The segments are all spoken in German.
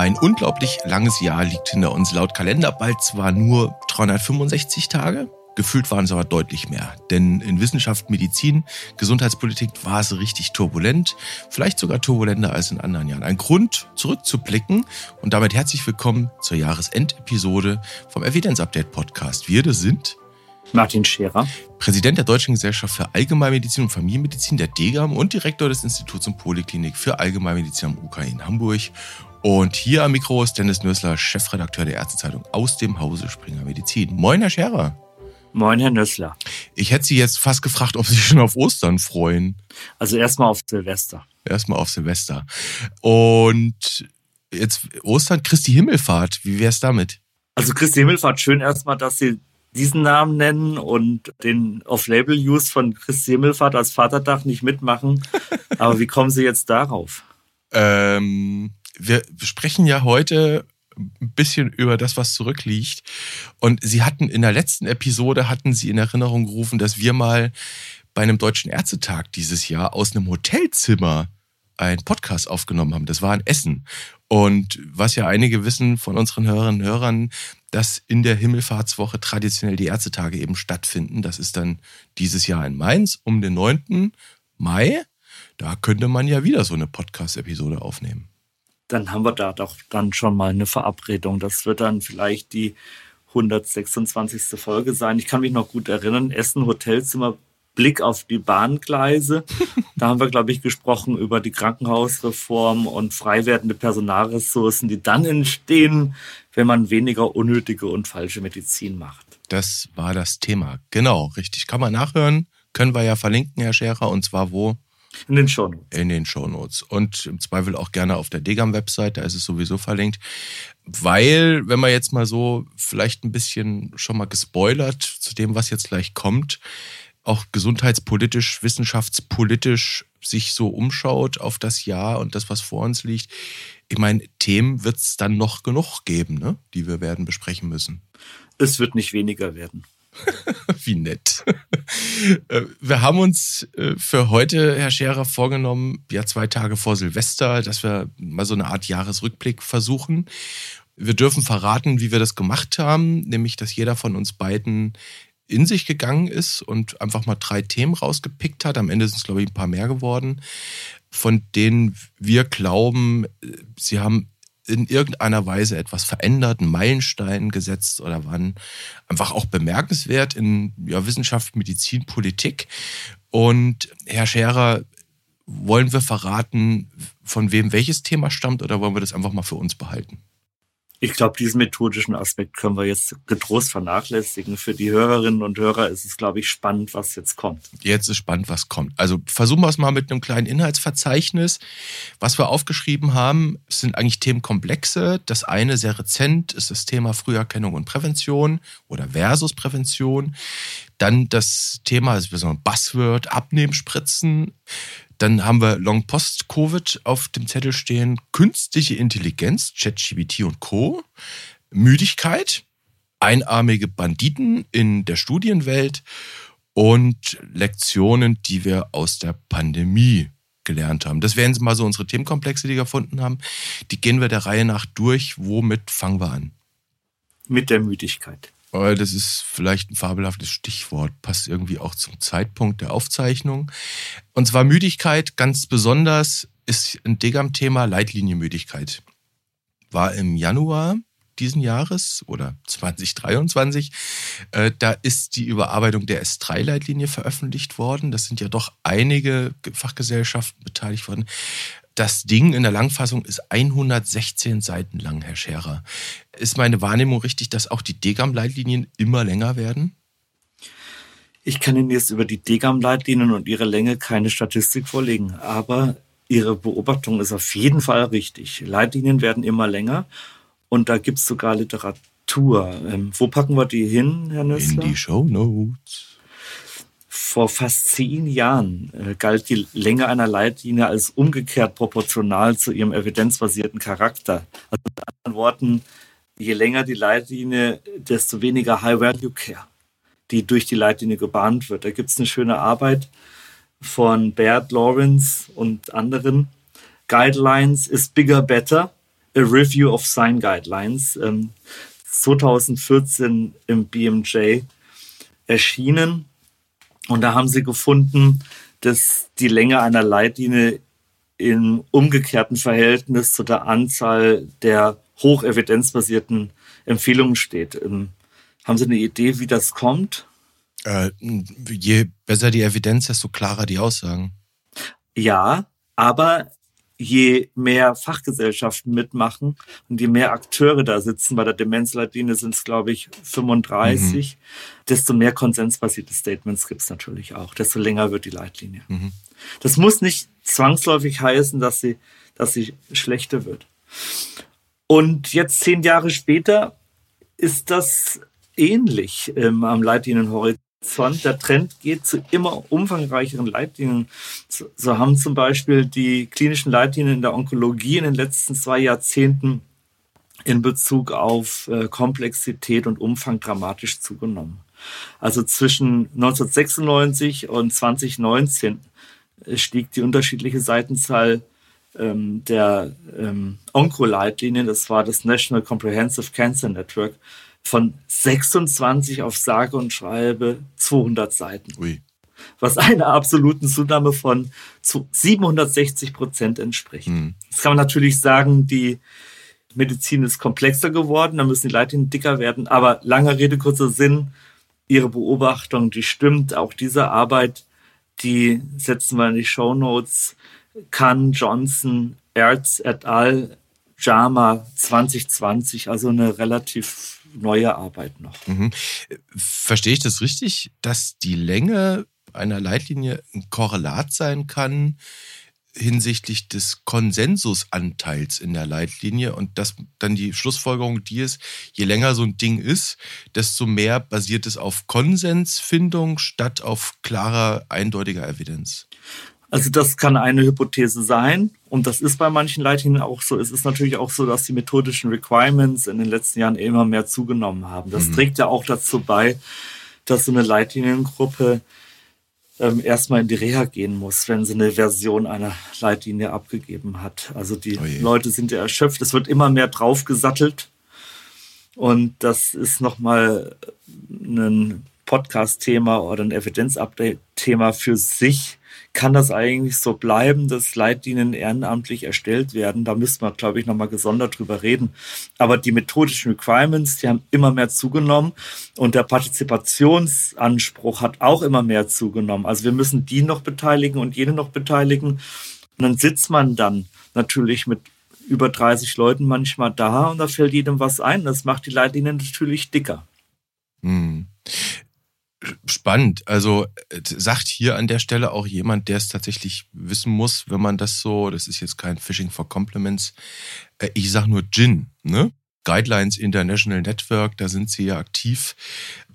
Ein unglaublich langes Jahr liegt hinter uns. Laut Kalender bald zwar nur 365 Tage, gefühlt waren es aber deutlich mehr. Denn in Wissenschaft, Medizin, Gesundheitspolitik war es richtig turbulent, vielleicht sogar turbulenter als in anderen Jahren. Ein Grund, zurückzublicken und damit herzlich willkommen zur Jahresendepisode vom Evidenz-Update Podcast. Wir, das sind Martin Scherer, Präsident der Deutschen Gesellschaft für Allgemeinmedizin und Familienmedizin der DGAM und Direktor des Instituts und Poliklinik für Allgemeinmedizin am UK in Hamburg. Und hier am Mikro ist Dennis Nössler, Chefredakteur der Ärztezeitung aus dem Hause Springer Medizin. Moin, Herr Scherer. Moin, Herr Nössler. Ich hätte Sie jetzt fast gefragt, ob Sie sich schon auf Ostern freuen. Also erstmal auf Silvester. Erstmal auf Silvester. Und jetzt Ostern, Christi Himmelfahrt. Wie wäre es damit? Also Christi Himmelfahrt, schön erstmal, dass Sie diesen Namen nennen und den Off-Label-Use von Christi Himmelfahrt als Vatertag nicht mitmachen. Aber wie kommen Sie jetzt darauf? Ähm, wir sprechen ja heute ein bisschen über das, was zurückliegt. Und Sie hatten in der letzten Episode, hatten Sie in Erinnerung gerufen, dass wir mal bei einem Deutschen Ärztetag dieses Jahr aus einem Hotelzimmer einen Podcast aufgenommen haben. Das war in Essen. Und was ja einige wissen von unseren Hörerinnen und Hörern, dass in der Himmelfahrtswoche traditionell die Ärztetage eben stattfinden. Das ist dann dieses Jahr in Mainz um den 9. Mai. Da könnte man ja wieder so eine Podcast-Episode aufnehmen dann haben wir da doch dann schon mal eine Verabredung. Das wird dann vielleicht die 126. Folge sein. Ich kann mich noch gut erinnern, Essen Hotelzimmer, Blick auf die Bahngleise. Da haben wir, glaube ich, gesprochen über die Krankenhausreform und frei werdende Personalressourcen, die dann entstehen, wenn man weniger unnötige und falsche Medizin macht. Das war das Thema. Genau, richtig. Kann man nachhören. Können wir ja verlinken, Herr Scherer. Und zwar wo? In den Shownotes. In den Shownotes. Und im Zweifel auch gerne auf der Degam-Website, da ist es sowieso verlinkt. Weil, wenn man jetzt mal so vielleicht ein bisschen schon mal gespoilert zu dem, was jetzt gleich kommt, auch gesundheitspolitisch, wissenschaftspolitisch sich so umschaut auf das Jahr und das, was vor uns liegt. Ich meine, Themen wird es dann noch genug geben, ne? die wir werden besprechen müssen. Es wird nicht weniger werden. Wie nett. Äh, wir haben uns äh, für heute, Herr Scherer, vorgenommen, ja zwei Tage vor Silvester, dass wir mal so eine Art Jahresrückblick versuchen. Wir dürfen verraten, wie wir das gemacht haben, nämlich dass jeder von uns beiden in sich gegangen ist und einfach mal drei Themen rausgepickt hat. Am Ende sind es, glaube ich, ein paar mehr geworden, von denen wir glauben, äh, sie haben in irgendeiner Weise etwas verändert, einen Meilenstein gesetzt oder waren einfach auch bemerkenswert in ja, Wissenschaft, Medizin, Politik. Und Herr Scherer, wollen wir verraten, von wem welches Thema stammt oder wollen wir das einfach mal für uns behalten? Ich glaube, diesen methodischen Aspekt können wir jetzt getrost vernachlässigen. Für die Hörerinnen und Hörer ist es, glaube ich, spannend, was jetzt kommt. Jetzt ist spannend, was kommt. Also versuchen wir es mal mit einem kleinen Inhaltsverzeichnis. Was wir aufgeschrieben haben, sind eigentlich Themenkomplexe. Das eine sehr rezent ist das Thema Früherkennung und Prävention oder versus Prävention. Dann das Thema, also so ein Buzzword, Abnehmenspritzen. Dann haben wir Long Post Covid auf dem Zettel stehen, künstliche Intelligenz, ChatGPT und Co. Müdigkeit, einarmige Banditen in der Studienwelt und Lektionen, die wir aus der Pandemie gelernt haben. Das wären mal so unsere Themenkomplexe, die wir gefunden haben. Die gehen wir der Reihe nach durch. Womit fangen wir an? Mit der Müdigkeit. Das ist vielleicht ein fabelhaftes Stichwort, passt irgendwie auch zum Zeitpunkt der Aufzeichnung. Und zwar Müdigkeit, ganz besonders ist ein Degam-Thema Leitlinienmüdigkeit. War im Januar diesen Jahres oder 2023. Äh, da ist die Überarbeitung der S3-Leitlinie veröffentlicht worden. Das sind ja doch einige Fachgesellschaften beteiligt worden. Das Ding in der Langfassung ist 116 Seiten lang, Herr Scherer. Ist meine Wahrnehmung richtig, dass auch die Degam-Leitlinien immer länger werden? Ich kann Ihnen jetzt über die Degam-Leitlinien und ihre Länge keine Statistik vorlegen, aber Ihre Beobachtung ist auf jeden Fall richtig. Leitlinien werden immer länger und da gibt es sogar Literatur. Ähm, wo packen wir die hin, Herr Nössler? In die Show Notes vor fast zehn Jahren äh, galt die Länge einer Leitlinie als umgekehrt proportional zu ihrem evidenzbasierten Charakter. Also mit anderen Worten, je länger die Leitlinie, desto weniger High-Value-Care, die durch die Leitlinie gebahnt wird. Da gibt es eine schöne Arbeit von Baird Lawrence und anderen. Guidelines is bigger, better. A Review of Sign Guidelines, ähm, 2014 im BMJ erschienen. Und da haben sie gefunden, dass die Länge einer Leitlinie im umgekehrten Verhältnis zu der Anzahl der hochevidenzbasierten Empfehlungen steht. Ähm, haben Sie eine Idee, wie das kommt? Äh, je besser die Evidenz, desto klarer die Aussagen. Ja, aber je mehr Fachgesellschaften mitmachen und je mehr Akteure da sitzen, bei der Demenzleitlinie sind es, glaube ich, 35, mhm. desto mehr konsensbasierte Statements gibt es natürlich auch, desto länger wird die Leitlinie. Mhm. Das muss nicht zwangsläufig heißen, dass sie, dass sie schlechter wird. Und jetzt zehn Jahre später ist das ähnlich ähm, am Leitlinienhorizont. Der Trend geht zu immer umfangreicheren Leitlinien. So haben zum Beispiel die klinischen Leitlinien in der Onkologie in den letzten zwei Jahrzehnten in Bezug auf äh, Komplexität und Umfang dramatisch zugenommen. Also zwischen 1996 und 2019 äh, stieg die unterschiedliche Seitenzahl ähm, der ähm, Onkoleitlinien, das war das National Comprehensive Cancer Network, von 26 auf sage und schreibe 200 Seiten. Ui. Was einer absoluten Zunahme von 760 Prozent entspricht. Mhm. Jetzt kann man natürlich sagen, die Medizin ist komplexer geworden, da müssen die Leitlinien dicker werden. Aber langer Rede, kurzer Sinn, Ihre Beobachtung, die stimmt. Auch diese Arbeit, die setzen wir in die Show Notes. Kahn, Johnson, Erz et al. JAMA 2020, also eine relativ neue Arbeit noch. Mhm. Verstehe ich das richtig, dass die Länge einer Leitlinie ein Korrelat sein kann hinsichtlich des Konsensusanteils in der Leitlinie und dass dann die Schlussfolgerung die ist, je länger so ein Ding ist, desto mehr basiert es auf Konsensfindung statt auf klarer, eindeutiger Evidenz. Also das kann eine Hypothese sein und das ist bei manchen Leitlinien auch so. Es ist natürlich auch so, dass die methodischen Requirements in den letzten Jahren immer mehr zugenommen haben. Das mhm. trägt ja auch dazu bei, dass so eine Leitliniengruppe ähm, erstmal in die Reha gehen muss, wenn sie eine Version einer Leitlinie abgegeben hat. Also die oh Leute sind ja erschöpft. Es wird immer mehr draufgesattelt und das ist nochmal ein Podcast-Thema oder ein Evidenz-Update-Thema für sich kann das eigentlich so bleiben, dass Leitlinien ehrenamtlich erstellt werden? Da müsste man, glaube ich, nochmal gesondert drüber reden. Aber die methodischen Requirements, die haben immer mehr zugenommen und der Partizipationsanspruch hat auch immer mehr zugenommen. Also wir müssen die noch beteiligen und jene noch beteiligen. Und dann sitzt man dann natürlich mit über 30 Leuten manchmal da und da fällt jedem was ein. Das macht die Leitlinien natürlich dicker. Hm spannend. Also äh, sagt hier an der Stelle auch jemand, der es tatsächlich wissen muss, wenn man das so, das ist jetzt kein Phishing for Compliments, äh, ich sag nur Gin, ne? Guidelines International Network, da sind sie ja aktiv,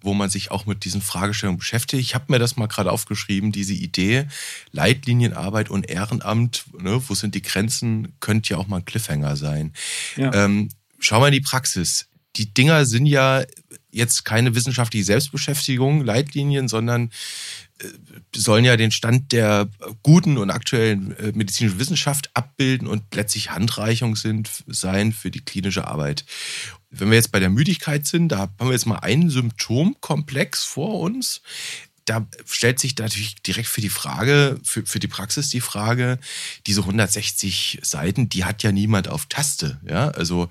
wo man sich auch mit diesen Fragestellungen beschäftigt. Ich habe mir das mal gerade aufgeschrieben, diese Idee, Leitlinienarbeit und Ehrenamt, ne, wo sind die Grenzen, könnte ja auch mal ein Cliffhanger sein. Ja. Ähm, schau mal in die Praxis. Die Dinger sind ja jetzt keine wissenschaftliche Selbstbeschäftigung, Leitlinien, sondern äh, sollen ja den Stand der guten und aktuellen äh, medizinischen Wissenschaft abbilden und letztlich Handreichung sind, sein für die klinische Arbeit. Wenn wir jetzt bei der Müdigkeit sind, da haben wir jetzt mal einen Symptomkomplex vor uns. Da stellt sich natürlich direkt für die Frage, für, für die Praxis die Frage, diese 160 Seiten, die hat ja niemand auf Taste. Ja, also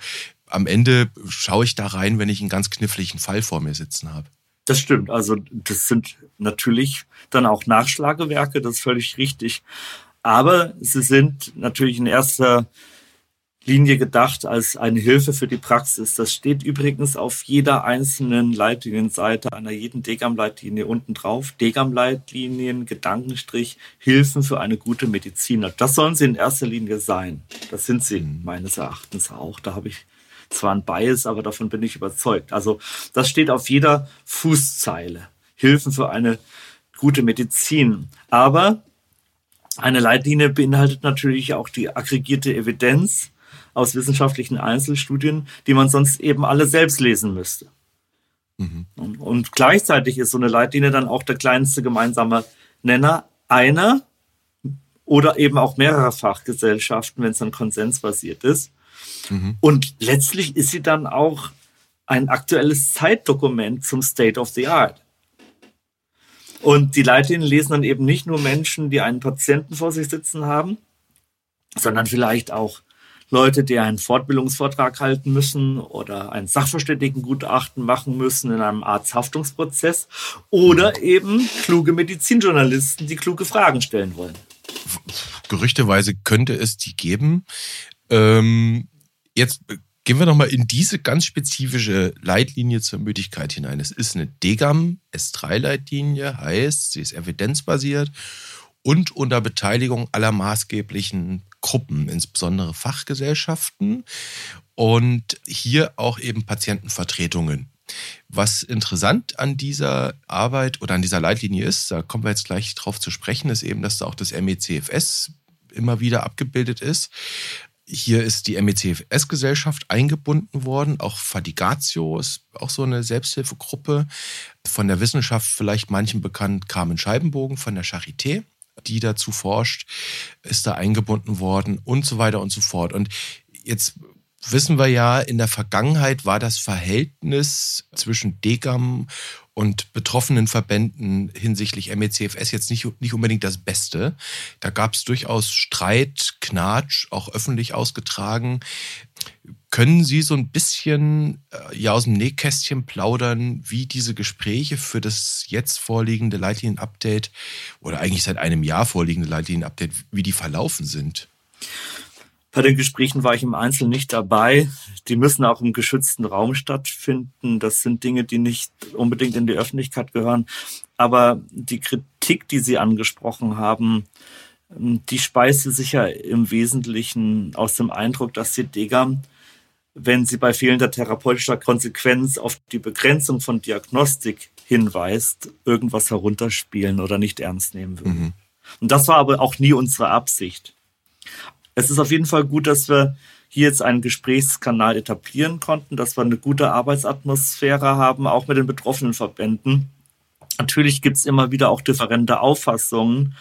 am Ende schaue ich da rein, wenn ich einen ganz kniffligen Fall vor mir sitzen habe. Das stimmt. Also das sind natürlich dann auch Nachschlagewerke, das ist völlig richtig. Aber sie sind natürlich in erster Linie gedacht als eine Hilfe für die Praxis. Das steht übrigens auf jeder einzelnen Leitlinienseite einer jeden Degam-Leitlinie unten drauf. Degam-Leitlinien, Gedankenstrich, Hilfen für eine gute Mediziner. Das sollen sie in erster Linie sein. Das sind sie mhm. meines Erachtens auch. Da habe ich zwar ein Bias, aber davon bin ich überzeugt. Also das steht auf jeder Fußzeile. Hilfen für eine gute Medizin. Aber eine Leitlinie beinhaltet natürlich auch die aggregierte Evidenz aus wissenschaftlichen Einzelstudien, die man sonst eben alle selbst lesen müsste. Mhm. Und gleichzeitig ist so eine Leitlinie dann auch der kleinste gemeinsame Nenner einer oder eben auch mehrerer Fachgesellschaften, wenn es dann konsensbasiert ist. Mhm. Und letztlich ist sie dann auch ein aktuelles Zeitdokument zum State of the Art. Und die Leitlinien lesen dann eben nicht nur Menschen, die einen Patienten vor sich sitzen haben, sondern vielleicht auch Leute, die einen Fortbildungsvortrag halten müssen oder ein Sachverständigengutachten machen müssen in einem Arzthaftungsprozess oder eben kluge Medizinjournalisten, die kluge Fragen stellen wollen. Gerüchteweise könnte es die geben. Ähm, jetzt gehen wir nochmal in diese ganz spezifische Leitlinie zur Müdigkeit hinein. Es ist eine DGAM S3-Leitlinie, heißt, sie ist evidenzbasiert und unter Beteiligung aller maßgeblichen Gruppen, insbesondere Fachgesellschaften und hier auch eben Patientenvertretungen. Was interessant an dieser Arbeit oder an dieser Leitlinie ist, da kommen wir jetzt gleich drauf zu sprechen, ist eben, dass da auch das MECFS immer wieder abgebildet ist. Hier ist die MECFS-Gesellschaft eingebunden worden. Auch Fadigatio ist auch so eine Selbsthilfegruppe. Von der Wissenschaft vielleicht manchen bekannt Carmen Scheibenbogen von der Charité, die dazu forscht, ist da eingebunden worden und so weiter und so fort. Und jetzt wissen wir ja, in der Vergangenheit war das Verhältnis zwischen Degam und betroffenen Verbänden hinsichtlich MECFS jetzt nicht, nicht unbedingt das Beste. Da gab es durchaus Streit, Knatsch, auch öffentlich ausgetragen. Können Sie so ein bisschen äh, ja aus dem Nähkästchen plaudern, wie diese Gespräche für das jetzt vorliegende Leitlinien-Update oder eigentlich seit einem Jahr vorliegende Leitlinien-Update, wie die verlaufen sind? Bei den Gesprächen war ich im Einzelnen nicht dabei. Die müssen auch im geschützten Raum stattfinden. Das sind Dinge, die nicht unbedingt in die Öffentlichkeit gehören. Aber die Kritik, die Sie angesprochen haben, die speiste sich ja im Wesentlichen aus dem Eindruck, dass die Degam, wenn sie bei fehlender therapeutischer Konsequenz auf die Begrenzung von Diagnostik hinweist, irgendwas herunterspielen oder nicht ernst nehmen würden. Mhm. Und das war aber auch nie unsere Absicht. Es ist auf jeden Fall gut, dass wir hier jetzt einen Gesprächskanal etablieren konnten, dass wir eine gute Arbeitsatmosphäre haben, auch mit den betroffenen Verbänden. Natürlich gibt es immer wieder auch differente Auffassungen,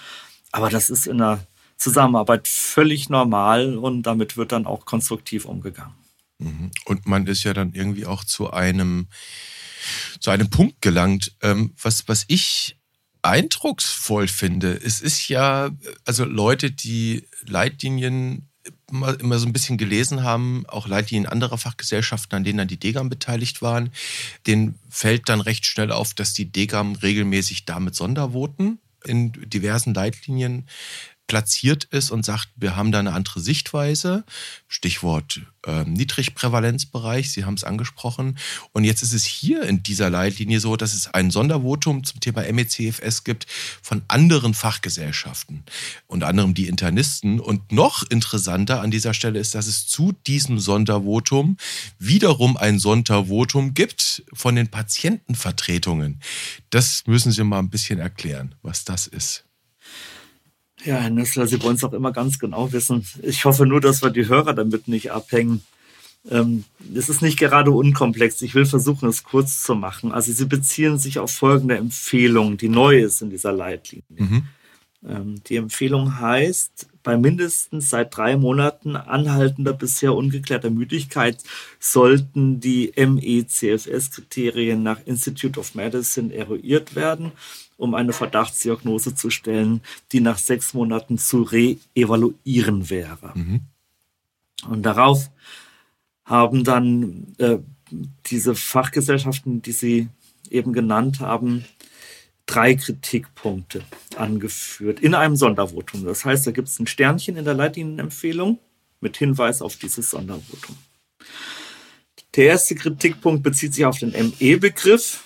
aber das ist in der Zusammenarbeit völlig normal und damit wird dann auch konstruktiv umgegangen. Mhm. Und man ist ja dann irgendwie auch zu einem, zu einem Punkt gelangt. Ähm, was, was ich eindrucksvoll finde, es ist ja, also Leute, die Leitlinien immer, immer so ein bisschen gelesen haben, auch Leitlinien anderer Fachgesellschaften, an denen dann die Degam beteiligt waren, denen fällt dann recht schnell auf, dass die Degam regelmäßig damit Sondervoten in diversen Leitlinien platziert ist und sagt, wir haben da eine andere Sichtweise. Stichwort äh, Niedrigprävalenzbereich, Sie haben es angesprochen. Und jetzt ist es hier in dieser Leitlinie so, dass es ein Sondervotum zum Thema MECFS gibt von anderen Fachgesellschaften, unter anderem die Internisten. Und noch interessanter an dieser Stelle ist, dass es zu diesem Sondervotum wiederum ein Sondervotum gibt von den Patientenvertretungen. Das müssen Sie mal ein bisschen erklären, was das ist. Ja, Herr Nüssler, Sie wollen es auch immer ganz genau wissen. Ich hoffe nur, dass wir die Hörer damit nicht abhängen. Ähm, es ist nicht gerade unkomplex. Ich will versuchen, es kurz zu machen. Also Sie beziehen sich auf folgende Empfehlung, die neu ist in dieser Leitlinie. Mhm. Ähm, die Empfehlung heißt, bei mindestens seit drei Monaten anhaltender bisher ungeklärter Müdigkeit sollten die MECFS-Kriterien nach Institute of Medicine eruiert werden um eine Verdachtsdiagnose zu stellen, die nach sechs Monaten zu re-evaluieren wäre. Mhm. Und darauf haben dann äh, diese Fachgesellschaften, die Sie eben genannt haben, drei Kritikpunkte angeführt in einem Sondervotum. Das heißt, da gibt es ein Sternchen in der Leitlinienempfehlung mit Hinweis auf dieses Sondervotum. Der erste Kritikpunkt bezieht sich auf den ME-Begriff.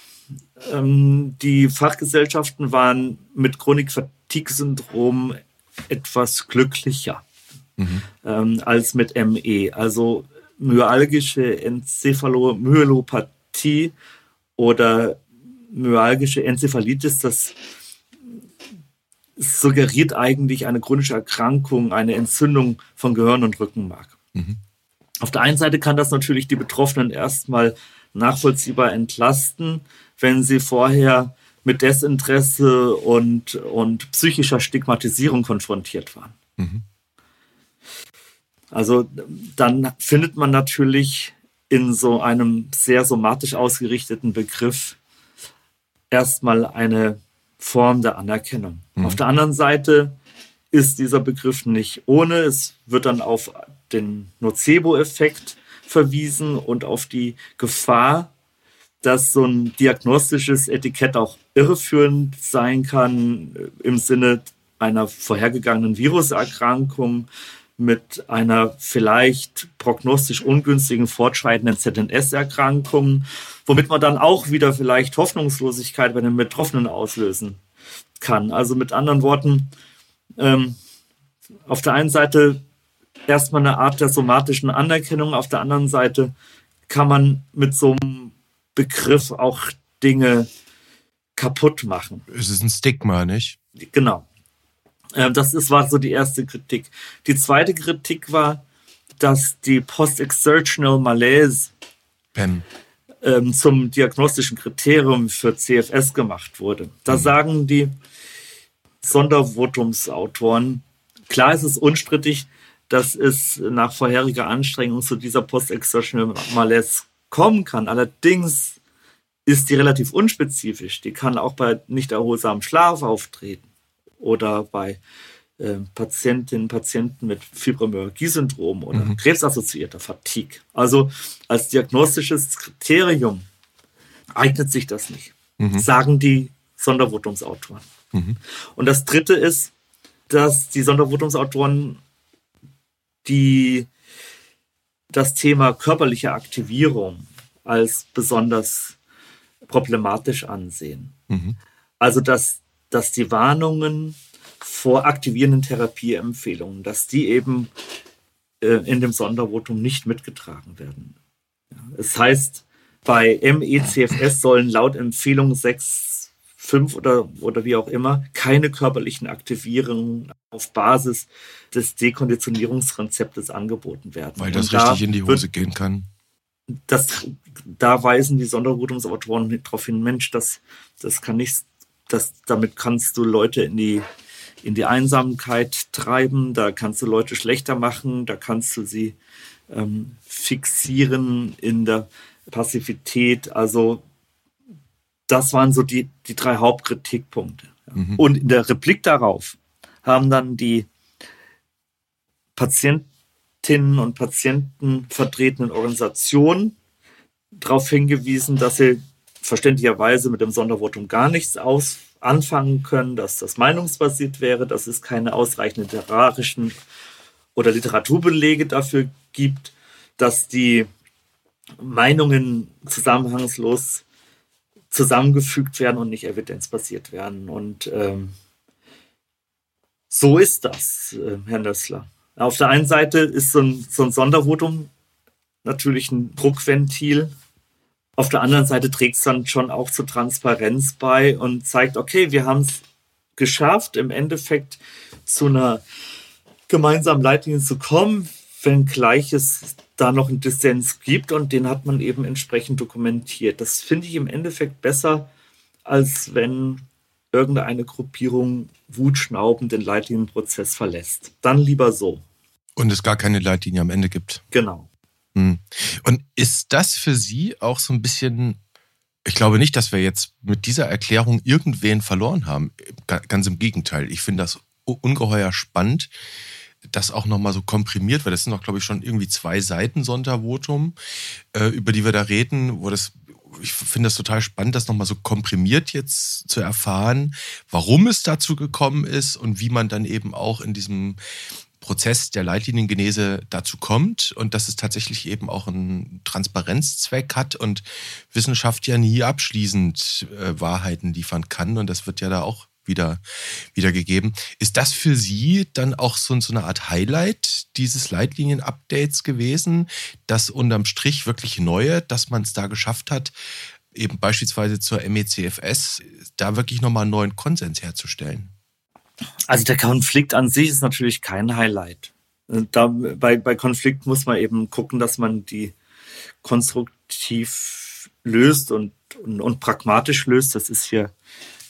Ähm, die Fachgesellschaften waren mit Chronik-Fatigue-Syndrom etwas glücklicher mhm. ähm, als mit ME. Also myalgische Enzephalomyolopathie oder myalgische Enzephalitis, das suggeriert eigentlich eine chronische Erkrankung, eine Entzündung von Gehirn und Rückenmark. Mhm. Auf der einen Seite kann das natürlich die Betroffenen erstmal nachvollziehbar entlasten, wenn sie vorher mit Desinteresse und, und psychischer Stigmatisierung konfrontiert waren. Mhm. Also dann findet man natürlich in so einem sehr somatisch ausgerichteten Begriff erstmal eine Form der Anerkennung. Mhm. Auf der anderen Seite ist dieser Begriff nicht ohne. Es wird dann auf den Nocebo-Effekt verwiesen und auf die Gefahr, dass so ein diagnostisches Etikett auch irreführend sein kann im Sinne einer vorhergegangenen Viruserkrankung mit einer vielleicht prognostisch ungünstigen fortschreitenden ZNS-Erkrankung, womit man dann auch wieder vielleicht Hoffnungslosigkeit bei den Betroffenen auslösen kann. Also mit anderen Worten, ähm, auf der einen Seite erstmal eine Art der somatischen Anerkennung, auf der anderen Seite kann man mit so einem Begriff auch Dinge kaputt machen. Es ist ein Stigma, nicht? Genau. Ähm, das ist, war so die erste Kritik. Die zweite Kritik war, dass die Post-Exertional Malaise ähm, zum diagnostischen Kriterium für CFS gemacht wurde. Da mhm. sagen die Sondervotumsautoren, klar ist es unstrittig, dass es nach vorheriger Anstrengung zu dieser Post-Exertional Malaise kommen kann. Allerdings ist die relativ unspezifisch. Die kann auch bei nicht erholsamem Schlaf auftreten oder bei äh, Patientinnen und Patienten mit Fibromyalgie-Syndrom oder mhm. krebsassoziierter Fatigue. Also als diagnostisches Kriterium eignet sich das nicht, mhm. sagen die Sondervotumsautoren. Mhm. Und das Dritte ist, dass die Sondervotumsautoren die das Thema körperliche Aktivierung als besonders problematisch ansehen. Mhm. Also dass dass die Warnungen vor aktivierenden Therapieempfehlungen, dass die eben äh, in dem Sondervotum nicht mitgetragen werden. Ja, es heißt, bei MECFS sollen laut Empfehlung 6, 5 oder, oder wie auch immer keine körperlichen Aktivierungen auf Basis des Dekonditionierungsrezeptes angeboten werden. Weil das Und richtig in die Hose wird, gehen kann. Das, da weisen die Sondervotumsautoren darauf hin, Mensch, das, das kann nicht das, damit kannst du Leute in die, in die Einsamkeit treiben, da kannst du Leute schlechter machen, da kannst du sie ähm, fixieren in der Passivität. Also das waren so die, die drei Hauptkritikpunkte. Mhm. Und in der Replik darauf haben dann die Patientinnen und Patienten vertretenen Organisationen darauf hingewiesen, dass sie verständlicherweise mit dem Sondervotum gar nichts aus anfangen können, dass das meinungsbasiert wäre, dass es keine ausreichenden literarischen oder Literaturbelege dafür gibt, dass die Meinungen zusammenhangslos zusammengefügt werden und nicht evidenzbasiert werden. Und ähm, so ist das, äh, Herr Nössler. Auf der einen Seite ist so ein, so ein Sondervotum natürlich ein Druckventil auf der anderen Seite trägt es dann schon auch zur Transparenz bei und zeigt, okay, wir haben es geschafft, im Endeffekt zu einer gemeinsamen Leitlinie zu kommen, wenngleich es da noch einen Dissens gibt und den hat man eben entsprechend dokumentiert. Das finde ich im Endeffekt besser, als wenn irgendeine Gruppierung wutschnaubend den Leitlinienprozess verlässt. Dann lieber so. Und es gar keine Leitlinie am Ende gibt. Genau. Hm. Und ist das für Sie auch so ein bisschen, ich glaube nicht, dass wir jetzt mit dieser Erklärung irgendwen verloren haben. Ganz im Gegenteil. Ich finde das ungeheuer spannend, das auch nochmal so komprimiert, weil das sind doch, glaube ich, schon irgendwie zwei Seiten Sondervotum, äh, über die wir da reden, wo das ich finde das total spannend, das nochmal so komprimiert jetzt zu erfahren, warum es dazu gekommen ist und wie man dann eben auch in diesem Prozess der Leitliniengenese dazu kommt und dass es tatsächlich eben auch einen Transparenzzweck hat und Wissenschaft ja nie abschließend äh, Wahrheiten liefern kann. Und das wird ja da auch wieder wiedergegeben. Ist das für Sie dann auch so, so eine Art Highlight dieses Leitlinien-Updates gewesen, das unterm Strich wirklich neue, dass man es da geschafft hat, eben beispielsweise zur MECFS da wirklich nochmal einen neuen Konsens herzustellen? Also der Konflikt an sich ist natürlich kein Highlight. Da, bei, bei Konflikt muss man eben gucken, dass man die konstruktiv löst und, und, und pragmatisch löst. Das ist hier,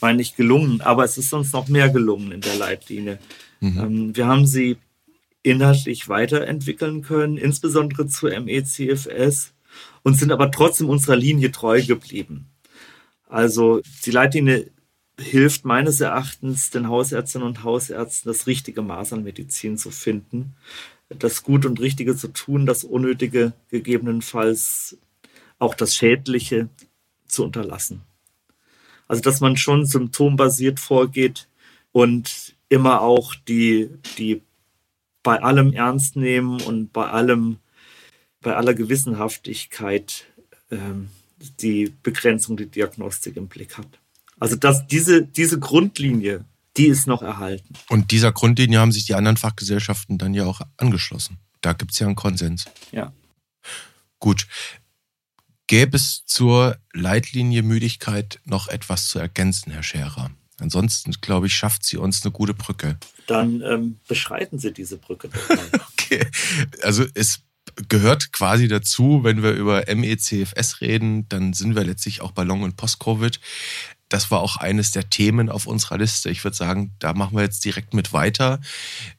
meine ich, gelungen. Aber es ist uns noch mehr gelungen in der Leitlinie. Mhm. Ähm, wir haben sie inhaltlich weiterentwickeln können, insbesondere zu MECFS, und sind aber trotzdem unserer Linie treu geblieben. Also die Leitlinie hilft meines Erachtens den Hausärztinnen und Hausärzten, das richtige Maß an Medizin zu finden, das Gute und Richtige zu tun, das Unnötige gegebenenfalls auch das Schädliche zu unterlassen. Also dass man schon symptombasiert vorgeht und immer auch die, die bei allem ernst nehmen und bei allem, bei aller Gewissenhaftigkeit ähm, die Begrenzung der Diagnostik im Blick hat. Also dass diese, diese Grundlinie, die ist noch erhalten. Und dieser Grundlinie haben sich die anderen Fachgesellschaften dann ja auch angeschlossen. Da gibt es ja einen Konsens. Ja. Gut. Gäbe es zur Leitlinie Müdigkeit noch etwas zu ergänzen, Herr Scherer? Ansonsten, glaube ich, schafft sie uns eine gute Brücke. Dann ähm, beschreiten Sie diese Brücke. okay. Also es gehört quasi dazu, wenn wir über MECFS reden, dann sind wir letztlich auch bei Long- und Post-Covid. Das war auch eines der Themen auf unserer Liste. Ich würde sagen, da machen wir jetzt direkt mit weiter.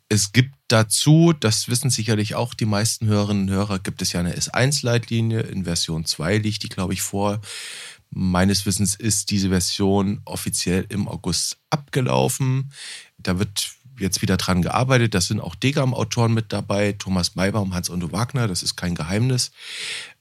Es gibt dazu, das wissen sicherlich auch die meisten Hörerinnen und Hörer, gibt es ja eine S1-Leitlinie. In Version 2 liegt die, glaube ich, vor. Meines Wissens ist diese Version offiziell im August abgelaufen. Da wird jetzt wieder dran gearbeitet. Da sind auch Degam-Autoren mit dabei, Thomas Maybaum, Hans-Undo Wagner, das ist kein Geheimnis.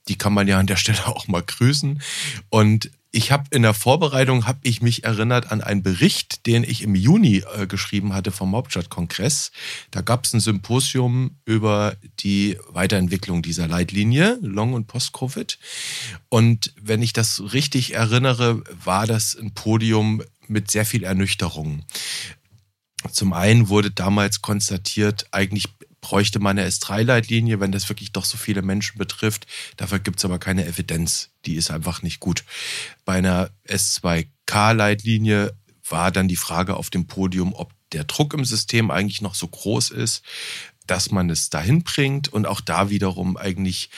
Die kann man ja an der Stelle auch mal grüßen. Und ich habe in der Vorbereitung habe ich mich erinnert an einen Bericht, den ich im Juni äh, geschrieben hatte vom Hauptstadtkongress. Da gab es ein Symposium über die Weiterentwicklung dieser Leitlinie, Long- und Post-Covid. Und wenn ich das richtig erinnere, war das ein Podium mit sehr viel Ernüchterung. Zum einen wurde damals konstatiert, eigentlich bräuchte man eine S3-Leitlinie, wenn das wirklich doch so viele Menschen betrifft. Dafür gibt es aber keine Evidenz. Die ist einfach nicht gut. Bei einer S2K-Leitlinie war dann die Frage auf dem Podium, ob der Druck im System eigentlich noch so groß ist, dass man es dahin bringt und auch da wiederum eigentlich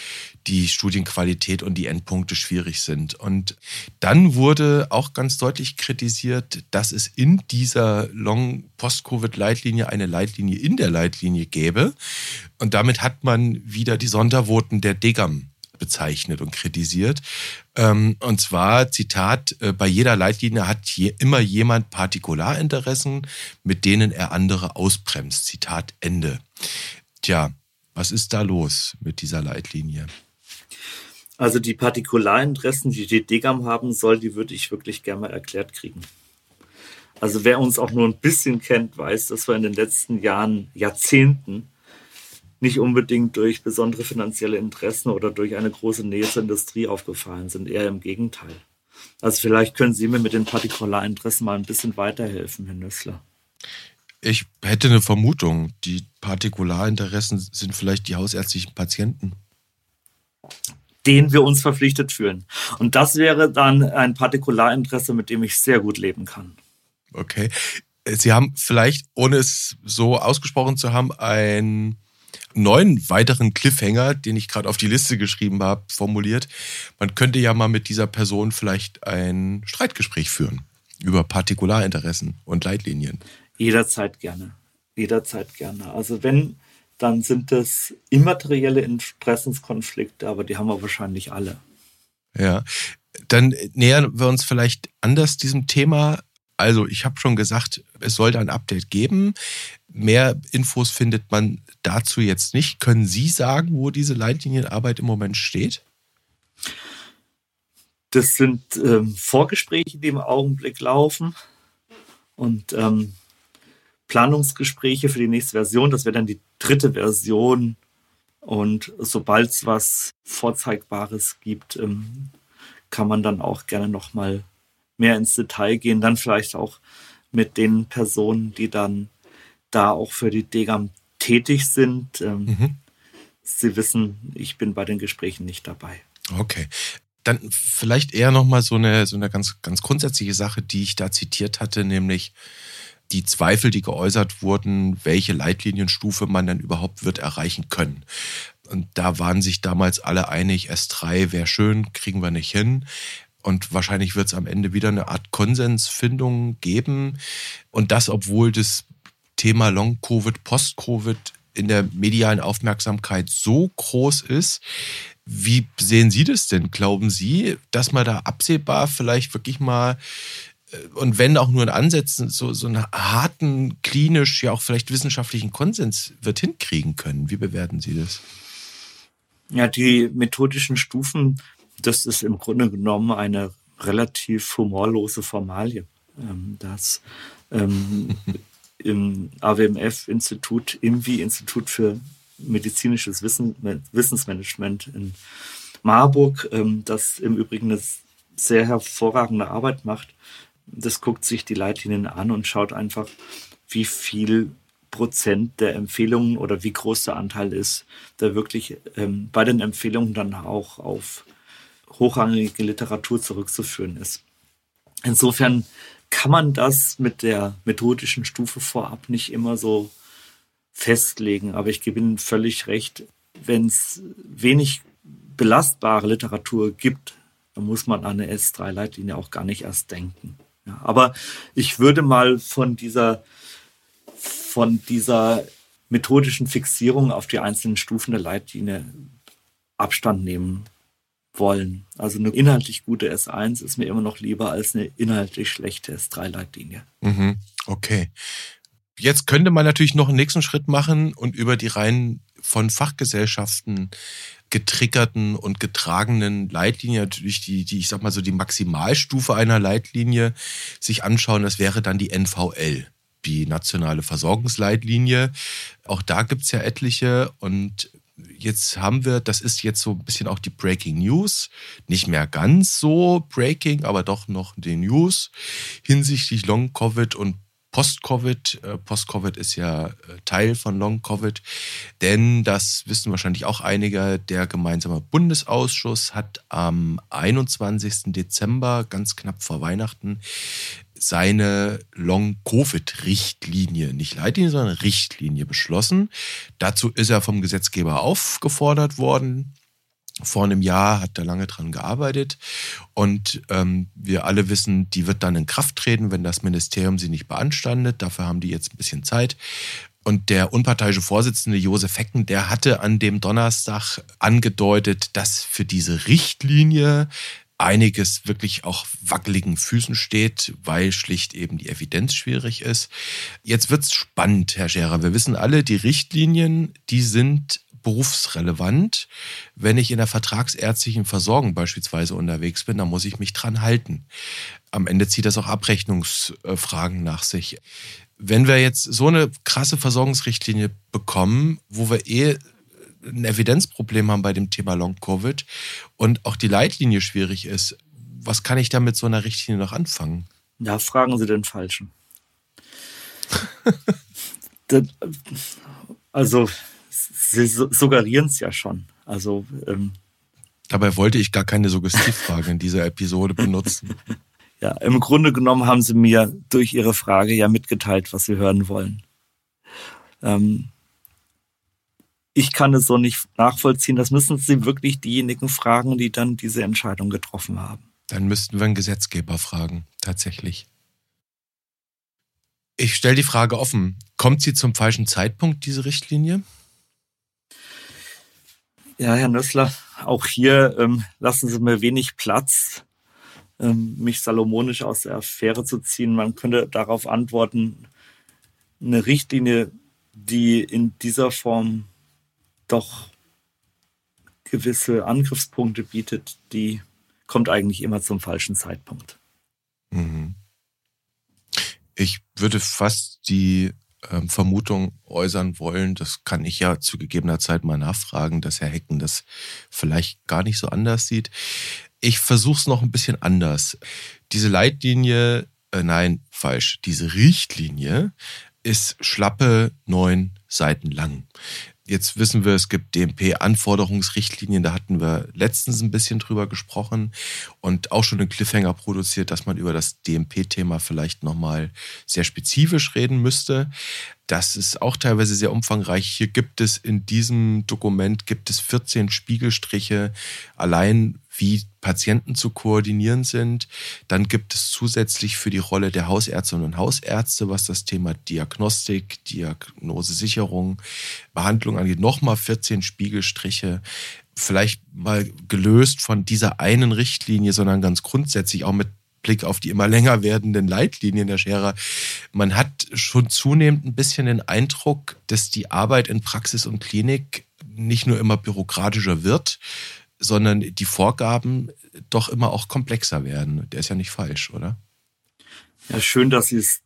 die Studienqualität und die Endpunkte schwierig sind. Und dann wurde auch ganz deutlich kritisiert, dass es in dieser Long-Post-Covid-Leitlinie eine Leitlinie in der Leitlinie gäbe. Und damit hat man wieder die Sondervoten der DEGAM bezeichnet und kritisiert. Ähm, und zwar, Zitat, äh, bei jeder Leitlinie hat je, immer jemand Partikularinteressen, mit denen er andere ausbremst. Zitat Ende. Tja, was ist da los mit dieser Leitlinie? Also die Partikularinteressen, die die DGAM haben soll, die würde ich wirklich gerne mal erklärt kriegen. Also wer uns auch nur ein bisschen kennt, weiß, dass wir in den letzten Jahren, Jahrzehnten nicht unbedingt durch besondere finanzielle Interessen oder durch eine große Nähe zur Industrie aufgefallen sind, eher im Gegenteil. Also vielleicht können Sie mir mit den Partikularinteressen mal ein bisschen weiterhelfen, Herr Nüssler. Ich hätte eine Vermutung, die Partikularinteressen sind vielleicht die hausärztlichen Patienten. Denen wir uns verpflichtet fühlen. Und das wäre dann ein Partikularinteresse, mit dem ich sehr gut leben kann. Okay. Sie haben vielleicht, ohne es so ausgesprochen zu haben, ein neuen weiteren Cliffhanger, den ich gerade auf die Liste geschrieben habe, formuliert. Man könnte ja mal mit dieser Person vielleicht ein Streitgespräch führen über Partikularinteressen und Leitlinien. Jederzeit gerne. Jederzeit gerne. Also wenn, dann sind das immaterielle Interessenskonflikte, aber die haben wir wahrscheinlich alle. Ja, dann nähern wir uns vielleicht anders diesem Thema. Also ich habe schon gesagt, es sollte ein Update geben. Mehr Infos findet man dazu jetzt nicht. Können Sie sagen, wo diese Leitlinienarbeit im Moment steht? Das sind ähm, Vorgespräche, die im Augenblick laufen und ähm, Planungsgespräche für die nächste Version. Das wäre dann die dritte Version. Und sobald es was Vorzeigbares gibt, ähm, kann man dann auch gerne noch mal mehr ins Detail gehen. Dann vielleicht auch mit den Personen, die dann da auch für die Degam tätig sind. Ähm, mhm. Sie wissen, ich bin bei den Gesprächen nicht dabei. Okay. Dann vielleicht eher nochmal so eine, so eine ganz, ganz grundsätzliche Sache, die ich da zitiert hatte, nämlich die Zweifel, die geäußert wurden, welche Leitlinienstufe man dann überhaupt wird erreichen können. Und da waren sich damals alle einig, S3 wäre schön, kriegen wir nicht hin. Und wahrscheinlich wird es am Ende wieder eine Art Konsensfindung geben. Und das, obwohl das Thema Long-Covid, Post-Covid in der medialen Aufmerksamkeit so groß ist. Wie sehen Sie das denn? Glauben Sie, dass man da absehbar vielleicht wirklich mal und wenn auch nur in Ansätzen so, so einen harten, klinisch, ja auch vielleicht wissenschaftlichen Konsens wird hinkriegen können? Wie bewerten Sie das? Ja, die methodischen Stufen, das ist im Grunde genommen eine relativ humorlose Formalie. Ähm, das ähm, im AWMF-Institut, IMWI-Institut für medizinisches Wissen, Wissensmanagement in Marburg, ähm, das im Übrigen eine sehr hervorragende Arbeit macht. Das guckt sich die Leitlinien an und schaut einfach, wie viel Prozent der Empfehlungen oder wie groß der Anteil ist, der wirklich ähm, bei den Empfehlungen dann auch auf hochrangige Literatur zurückzuführen ist. Insofern kann man das mit der methodischen Stufe vorab nicht immer so festlegen. Aber ich gebe Ihnen völlig recht, wenn es wenig belastbare Literatur gibt, dann muss man an eine S3-Leitlinie auch gar nicht erst denken. Ja, aber ich würde mal von dieser, von dieser methodischen Fixierung auf die einzelnen Stufen der Leitlinie Abstand nehmen wollen. Also eine inhaltlich gute S1 ist mir immer noch lieber als eine inhaltlich schlechte S3-Leitlinie. Mhm, okay. Jetzt könnte man natürlich noch einen nächsten Schritt machen und über die rein von Fachgesellschaften getriggerten und getragenen Leitlinien, natürlich die, die, ich sag mal so, die Maximalstufe einer Leitlinie sich anschauen. Das wäre dann die NVL, die nationale Versorgungsleitlinie. Auch da gibt's ja etliche und jetzt haben wir, das ist jetzt so ein bisschen auch die Breaking News, nicht mehr ganz so Breaking, aber doch noch die News hinsichtlich Long Covid und Post-Covid. Äh, Post-Covid ist ja äh, Teil von Long-Covid, denn das wissen wahrscheinlich auch einige. Der gemeinsame Bundesausschuss hat am 21. Dezember, ganz knapp vor Weihnachten, seine Long-Covid-Richtlinie, nicht Leitlinie, sondern Richtlinie beschlossen. Dazu ist er vom Gesetzgeber aufgefordert worden. Vor einem Jahr hat er lange dran gearbeitet und ähm, wir alle wissen, die wird dann in Kraft treten, wenn das Ministerium sie nicht beanstandet. Dafür haben die jetzt ein bisschen Zeit. Und der unparteiische Vorsitzende Josef Hecken, der hatte an dem Donnerstag angedeutet, dass für diese Richtlinie einiges wirklich auch wackeligen Füßen steht, weil schlicht eben die Evidenz schwierig ist. Jetzt wird's spannend, Herr Scherer. Wir wissen alle, die Richtlinien, die sind berufsrelevant. Wenn ich in der vertragsärztlichen Versorgung beispielsweise unterwegs bin, dann muss ich mich dran halten. Am Ende zieht das auch Abrechnungsfragen nach sich. Wenn wir jetzt so eine krasse Versorgungsrichtlinie bekommen, wo wir eh ein Evidenzproblem haben bei dem Thema Long-Covid und auch die Leitlinie schwierig ist, was kann ich da mit so einer Richtlinie noch anfangen? Ja, fragen Sie den Falschen. also, Sie suggerieren es ja schon. Also, ähm, Dabei wollte ich gar keine Suggestivfrage in dieser Episode benutzen. Ja, im Grunde genommen haben Sie mir durch Ihre Frage ja mitgeteilt, was Sie hören wollen. Ähm, ich kann es so nicht nachvollziehen. Das müssen Sie wirklich diejenigen fragen, die dann diese Entscheidung getroffen haben. Dann müssten wir einen Gesetzgeber fragen, tatsächlich. Ich stelle die Frage offen. Kommt sie zum falschen Zeitpunkt, diese Richtlinie? Ja, Herr Nössler, auch hier ähm, lassen Sie mir wenig Platz, ähm, mich salomonisch aus der Affäre zu ziehen. Man könnte darauf antworten, eine Richtlinie, die in dieser Form doch gewisse Angriffspunkte bietet, die kommt eigentlich immer zum falschen Zeitpunkt. Mhm. Ich würde fast die ähm, Vermutung äußern wollen, das kann ich ja zu gegebener Zeit mal nachfragen, dass Herr Hecken das vielleicht gar nicht so anders sieht. Ich versuche es noch ein bisschen anders. Diese Leitlinie, äh, nein, falsch, diese Richtlinie ist schlappe neun Seiten lang. Jetzt wissen wir, es gibt DMP-Anforderungsrichtlinien, da hatten wir letztens ein bisschen drüber gesprochen und auch schon einen Cliffhanger produziert, dass man über das DMP-Thema vielleicht nochmal sehr spezifisch reden müsste. Das ist auch teilweise sehr umfangreich. Hier gibt es in diesem Dokument gibt es 14 Spiegelstriche allein wie Patienten zu koordinieren sind. Dann gibt es zusätzlich für die Rolle der Hausärztinnen und Hausärzte, was das Thema Diagnostik, Diagnosesicherung, Behandlung angeht, nochmal 14 Spiegelstriche. Vielleicht mal gelöst von dieser einen Richtlinie, sondern ganz grundsätzlich auch mit Blick auf die immer länger werdenden Leitlinien der Scherer. Man hat schon zunehmend ein bisschen den Eindruck, dass die Arbeit in Praxis und Klinik nicht nur immer bürokratischer wird, sondern die Vorgaben doch immer auch komplexer werden. Der ist ja nicht falsch, oder? Ja, schön, dass Sie es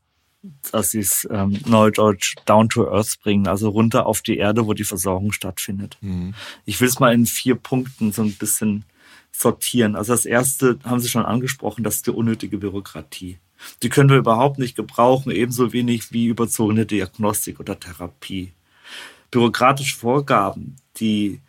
dass sie es ähm, neudeutsch down to earth bringen, also runter auf die Erde, wo die Versorgung stattfindet. Mhm. Ich will es mal in vier Punkten so ein bisschen sortieren. Also das erste haben Sie schon angesprochen, das ist die unnötige Bürokratie. Die können wir überhaupt nicht gebrauchen, ebenso wenig wie überzogene Diagnostik oder Therapie. Bürokratische Vorgaben, die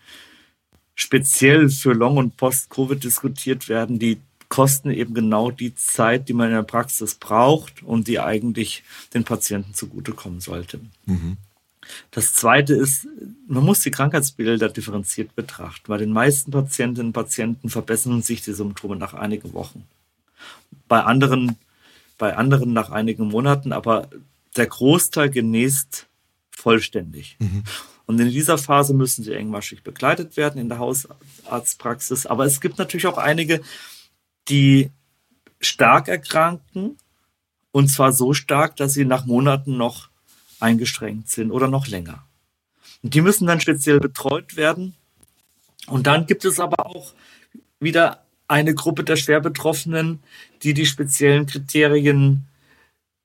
speziell für Long- und Post-Covid diskutiert werden, die kosten eben genau die Zeit, die man in der Praxis braucht und die eigentlich den Patienten zugutekommen sollte. Mhm. Das Zweite ist, man muss die Krankheitsbilder differenziert betrachten. Bei den meisten Patientinnen und Patienten verbessern sich die Symptome nach einigen Wochen. Bei anderen, bei anderen nach einigen Monaten, aber der Großteil genäst vollständig. Mhm. Und in dieser Phase müssen sie engmaschig begleitet werden in der Hausarztpraxis. Aber es gibt natürlich auch einige, die stark erkranken. Und zwar so stark, dass sie nach Monaten noch eingeschränkt sind oder noch länger. Und die müssen dann speziell betreut werden. Und dann gibt es aber auch wieder eine Gruppe der Schwerbetroffenen, die die speziellen Kriterien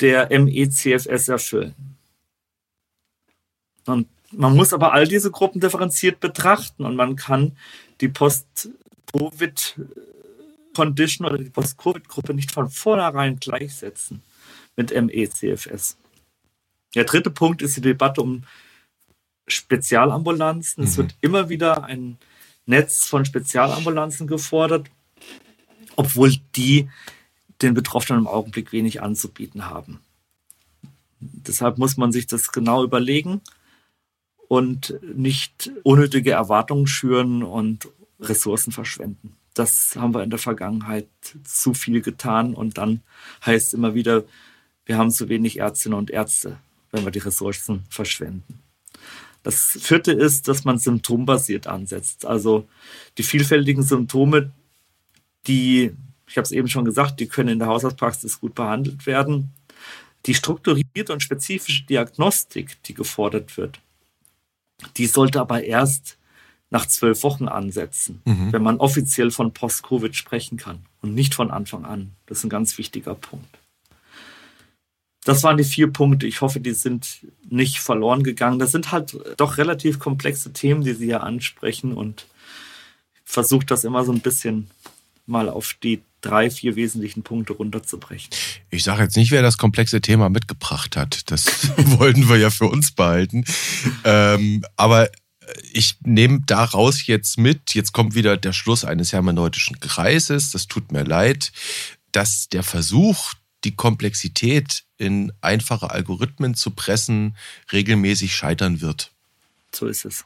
der MECFS erfüllen. Und man muss aber all diese Gruppen differenziert betrachten und man kann die Post-Covid-Condition oder die Post-Covid-Gruppe nicht von vornherein gleichsetzen mit MECFS. Der dritte Punkt ist die Debatte um Spezialambulanzen. Mhm. Es wird immer wieder ein Netz von Spezialambulanzen gefordert, obwohl die den Betroffenen im Augenblick wenig anzubieten haben. Deshalb muss man sich das genau überlegen und nicht unnötige Erwartungen schüren und Ressourcen verschwenden. Das haben wir in der Vergangenheit zu viel getan und dann heißt immer wieder, wir haben zu wenig Ärztinnen und Ärzte, wenn wir die Ressourcen verschwenden. Das vierte ist, dass man symptombasiert ansetzt. Also die vielfältigen Symptome, die, ich habe es eben schon gesagt, die können in der Hausarztpraxis gut behandelt werden. Die strukturierte und spezifische Diagnostik, die gefordert wird, die sollte aber erst nach zwölf Wochen ansetzen, mhm. wenn man offiziell von Post-Covid sprechen kann und nicht von Anfang an. Das ist ein ganz wichtiger Punkt. Das waren die vier Punkte. Ich hoffe, die sind nicht verloren gegangen. Das sind halt doch relativ komplexe Themen, die Sie hier ansprechen und versucht das immer so ein bisschen mal auf die drei, vier wesentlichen Punkte runterzubrechen. Ich sage jetzt nicht, wer das komplexe Thema mitgebracht hat. Das wollten wir ja für uns behalten. Ähm, aber ich nehme daraus jetzt mit, jetzt kommt wieder der Schluss eines hermeneutischen Kreises, das tut mir leid, dass der Versuch, die Komplexität in einfache Algorithmen zu pressen, regelmäßig scheitern wird. So ist es.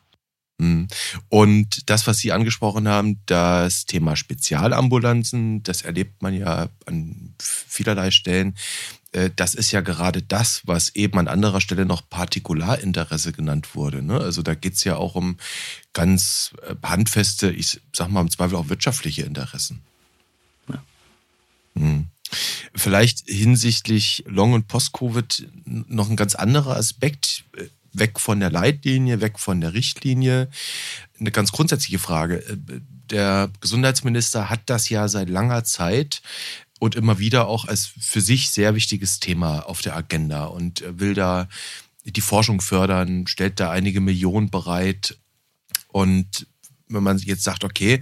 Mhm. Und das, was Sie angesprochen haben, das Thema Spezialambulanzen, das erlebt man ja an vielerlei Stellen. Äh, das ist ja gerade das, was eben an anderer Stelle noch Partikularinteresse genannt wurde. Ne? Also da geht es ja auch um ganz äh, handfeste, ich sag mal im Zweifel auch wirtschaftliche Interessen. Ja. Hm. Vielleicht hinsichtlich Long- und Post-Covid noch ein ganz anderer Aspekt weg von der Leitlinie, weg von der Richtlinie. Eine ganz grundsätzliche Frage. Der Gesundheitsminister hat das ja seit langer Zeit und immer wieder auch als für sich sehr wichtiges Thema auf der Agenda und will da die Forschung fördern, stellt da einige Millionen bereit. Und wenn man jetzt sagt, okay,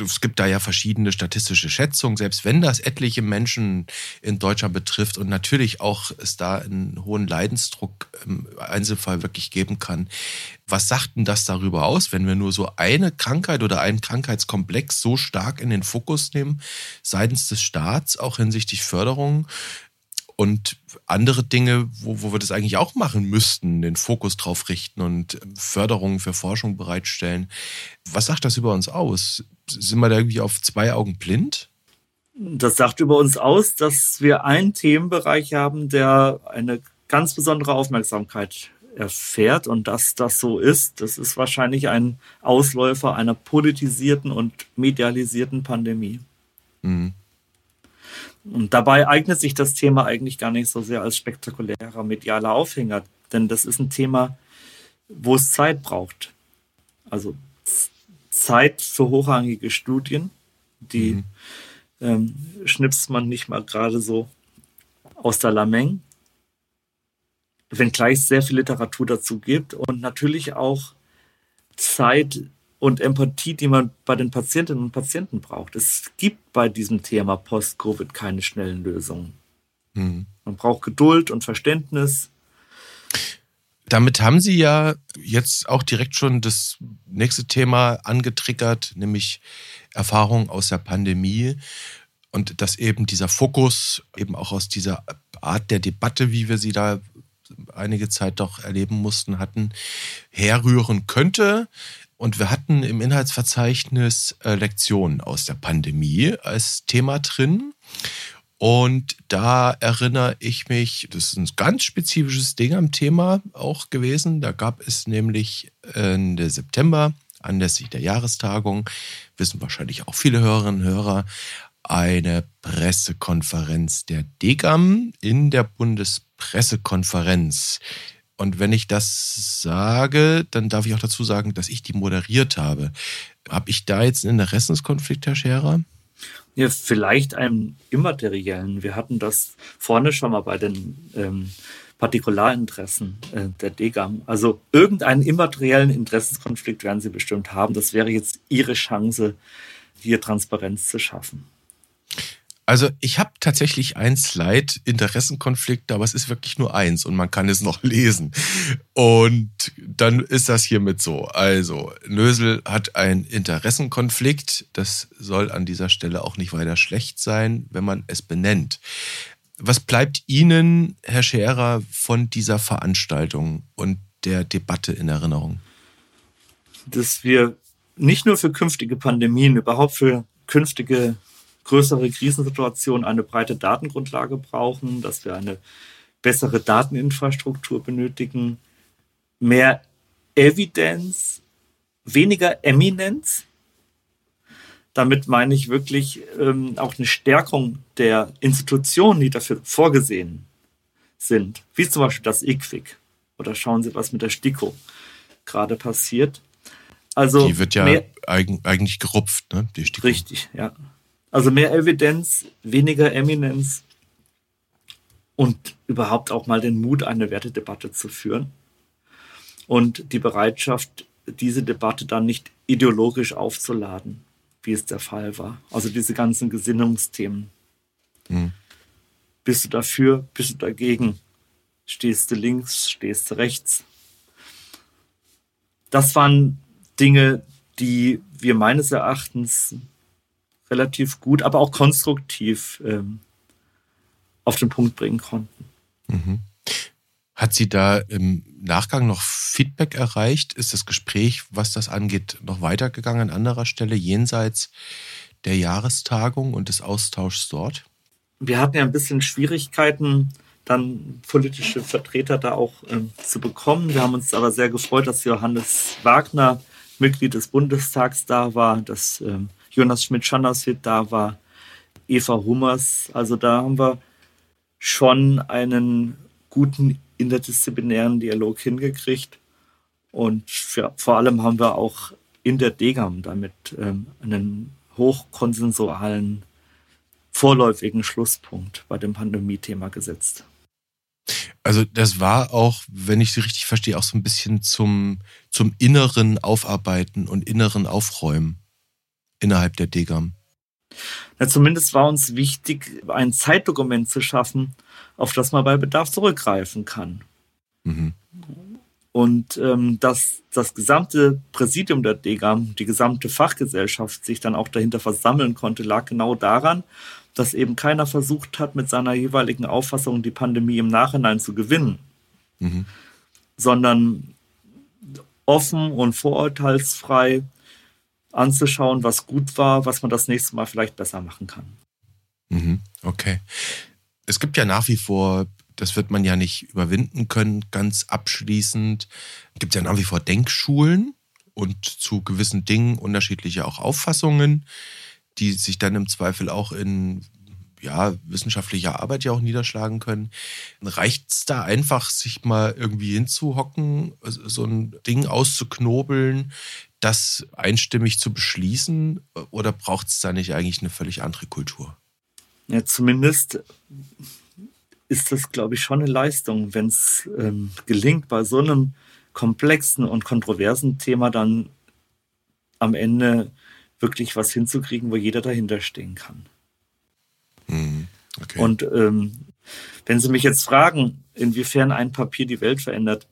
es gibt da ja verschiedene statistische Schätzungen, selbst wenn das etliche Menschen in Deutschland betrifft und natürlich auch es da einen hohen Leidensdruck im Einzelfall wirklich geben kann. Was sagt denn das darüber aus, wenn wir nur so eine Krankheit oder einen Krankheitskomplex so stark in den Fokus nehmen, seitens des Staats, auch hinsichtlich Förderung? Und andere Dinge, wo, wo wir das eigentlich auch machen müssten, den Fokus drauf richten und Förderungen für Forschung bereitstellen. Was sagt das über uns aus? Sind wir da irgendwie auf zwei Augen blind? Das sagt über uns aus, dass wir einen Themenbereich haben, der eine ganz besondere Aufmerksamkeit erfährt und dass das so ist, das ist wahrscheinlich ein Ausläufer einer politisierten und medialisierten Pandemie. Mhm. Und dabei eignet sich das Thema eigentlich gar nicht so sehr als spektakulärer medialer Aufhänger, denn das ist ein Thema, wo es Zeit braucht. Also Zeit für hochrangige Studien, die mhm. ähm, schnipst man nicht mal gerade so aus der Lameng wenngleich es sehr viel Literatur dazu gibt und natürlich auch Zeit und Empathie, die man bei den Patientinnen und Patienten braucht. Es gibt bei diesem Thema Post-Covid keine schnellen Lösungen. Mhm. Man braucht Geduld und Verständnis. Damit haben Sie ja jetzt auch direkt schon das nächste Thema angetriggert, nämlich Erfahrungen aus der Pandemie und dass eben dieser Fokus eben auch aus dieser Art der Debatte, wie wir sie da einige Zeit doch erleben mussten, hatten, herrühren könnte. Und wir hatten im Inhaltsverzeichnis äh, Lektionen aus der Pandemie als Thema drin. Und da erinnere ich mich, das ist ein ganz spezifisches Ding am Thema auch gewesen. Da gab es nämlich Ende September anlässlich der Jahrestagung, wissen wahrscheinlich auch viele Hörerinnen und Hörer, eine Pressekonferenz der DGAM in der Bundespressekonferenz. Und wenn ich das sage, dann darf ich auch dazu sagen, dass ich die moderiert habe. Habe ich da jetzt einen Interessenskonflikt, Herr Scherer? Ja, vielleicht einen immateriellen. Wir hatten das vorne schon mal bei den ähm, Partikularinteressen äh, der DGAM. Also irgendeinen immateriellen Interessenskonflikt werden Sie bestimmt haben. Das wäre jetzt Ihre Chance, hier Transparenz zu schaffen. Also ich habe tatsächlich ein Slide, Interessenkonflikt, aber es ist wirklich nur eins und man kann es noch lesen. Und dann ist das hiermit so. Also, Nösel hat einen Interessenkonflikt. Das soll an dieser Stelle auch nicht weiter schlecht sein, wenn man es benennt. Was bleibt Ihnen, Herr Scherer, von dieser Veranstaltung und der Debatte in Erinnerung? Dass wir nicht nur für künftige Pandemien, überhaupt für künftige größere Krisensituationen eine breite Datengrundlage brauchen, dass wir eine bessere Dateninfrastruktur benötigen, mehr Evidenz, weniger Eminenz. Damit meine ich wirklich ähm, auch eine Stärkung der Institutionen, die dafür vorgesehen sind, wie zum Beispiel das IQWIC. Oder schauen Sie, was mit der STIKO gerade passiert. Also die wird ja eigentlich gerupft, ne? Die STIKO. Richtig, ja. Also mehr Evidenz, weniger Eminenz und überhaupt auch mal den Mut, eine Wertedebatte zu führen. Und die Bereitschaft, diese Debatte dann nicht ideologisch aufzuladen, wie es der Fall war. Also diese ganzen Gesinnungsthemen. Mhm. Bist du dafür, bist du dagegen? Stehst du links, stehst du rechts? Das waren Dinge, die wir meines Erachtens relativ gut, aber auch konstruktiv ähm, auf den Punkt bringen konnten. Mhm. Hat sie da im Nachgang noch Feedback erreicht? Ist das Gespräch, was das angeht, noch weitergegangen an anderer Stelle, jenseits der Jahrestagung und des Austauschs dort? Wir hatten ja ein bisschen Schwierigkeiten, dann politische Vertreter da auch ähm, zu bekommen. Wir haben uns aber sehr gefreut, dass Johannes Wagner, Mitglied des Bundestags, da war, dass ähm, Jonas Schmidt-Schandershit da war, Eva Hummers. Also da haben wir schon einen guten interdisziplinären Dialog hingekriegt. Und für, vor allem haben wir auch in der DGAM damit ähm, einen hochkonsensualen, vorläufigen Schlusspunkt bei dem Pandemie-Thema gesetzt. Also das war auch, wenn ich Sie richtig verstehe, auch so ein bisschen zum, zum inneren Aufarbeiten und inneren Aufräumen innerhalb der DGAM? Ja, zumindest war uns wichtig, ein Zeitdokument zu schaffen, auf das man bei Bedarf zurückgreifen kann. Mhm. Und ähm, dass das gesamte Präsidium der DGAM, die gesamte Fachgesellschaft sich dann auch dahinter versammeln konnte, lag genau daran, dass eben keiner versucht hat, mit seiner jeweiligen Auffassung die Pandemie im Nachhinein zu gewinnen, mhm. sondern offen und vorurteilsfrei anzuschauen, was gut war, was man das nächste Mal vielleicht besser machen kann. Mhm. Okay. Es gibt ja nach wie vor, das wird man ja nicht überwinden können, ganz abschließend, gibt ja nach wie vor Denkschulen und zu gewissen Dingen unterschiedliche auch Auffassungen, die sich dann im Zweifel auch in ja, wissenschaftlicher Arbeit ja auch niederschlagen können. Reicht es da einfach, sich mal irgendwie hinzuhocken, so ein Ding auszuknobeln, das einstimmig zu beschließen? Oder braucht es da nicht eigentlich eine völlig andere Kultur? Ja, zumindest ist das, glaube ich, schon eine Leistung, wenn es ähm, gelingt, bei so einem komplexen und kontroversen Thema dann am Ende wirklich was hinzukriegen, wo jeder dahinter stehen kann. Mhm. Okay. Und ähm, wenn Sie mich jetzt fragen, inwiefern ein Papier die Welt verändert,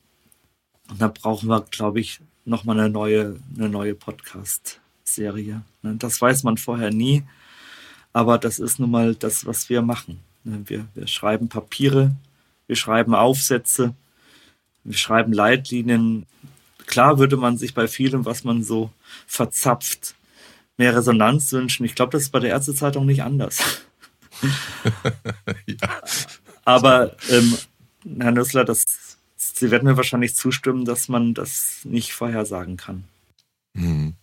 dann brauchen wir, glaube ich, nochmal eine neue, eine neue Podcast-Serie. Ne, das weiß man vorher nie, aber das ist nun mal das, was wir machen. Ne, wir, wir schreiben Papiere, wir schreiben Aufsätze, wir schreiben Leitlinien. Klar würde man sich bei vielem, was man so verzapft, mehr Resonanz wünschen. Ich glaube, das ist bei der Ärztezeitung nicht anders. ja. Aber ähm, Herr Nüssler, das, Sie werden mir wahrscheinlich zustimmen, dass man das nicht vorhersagen kann. Hm.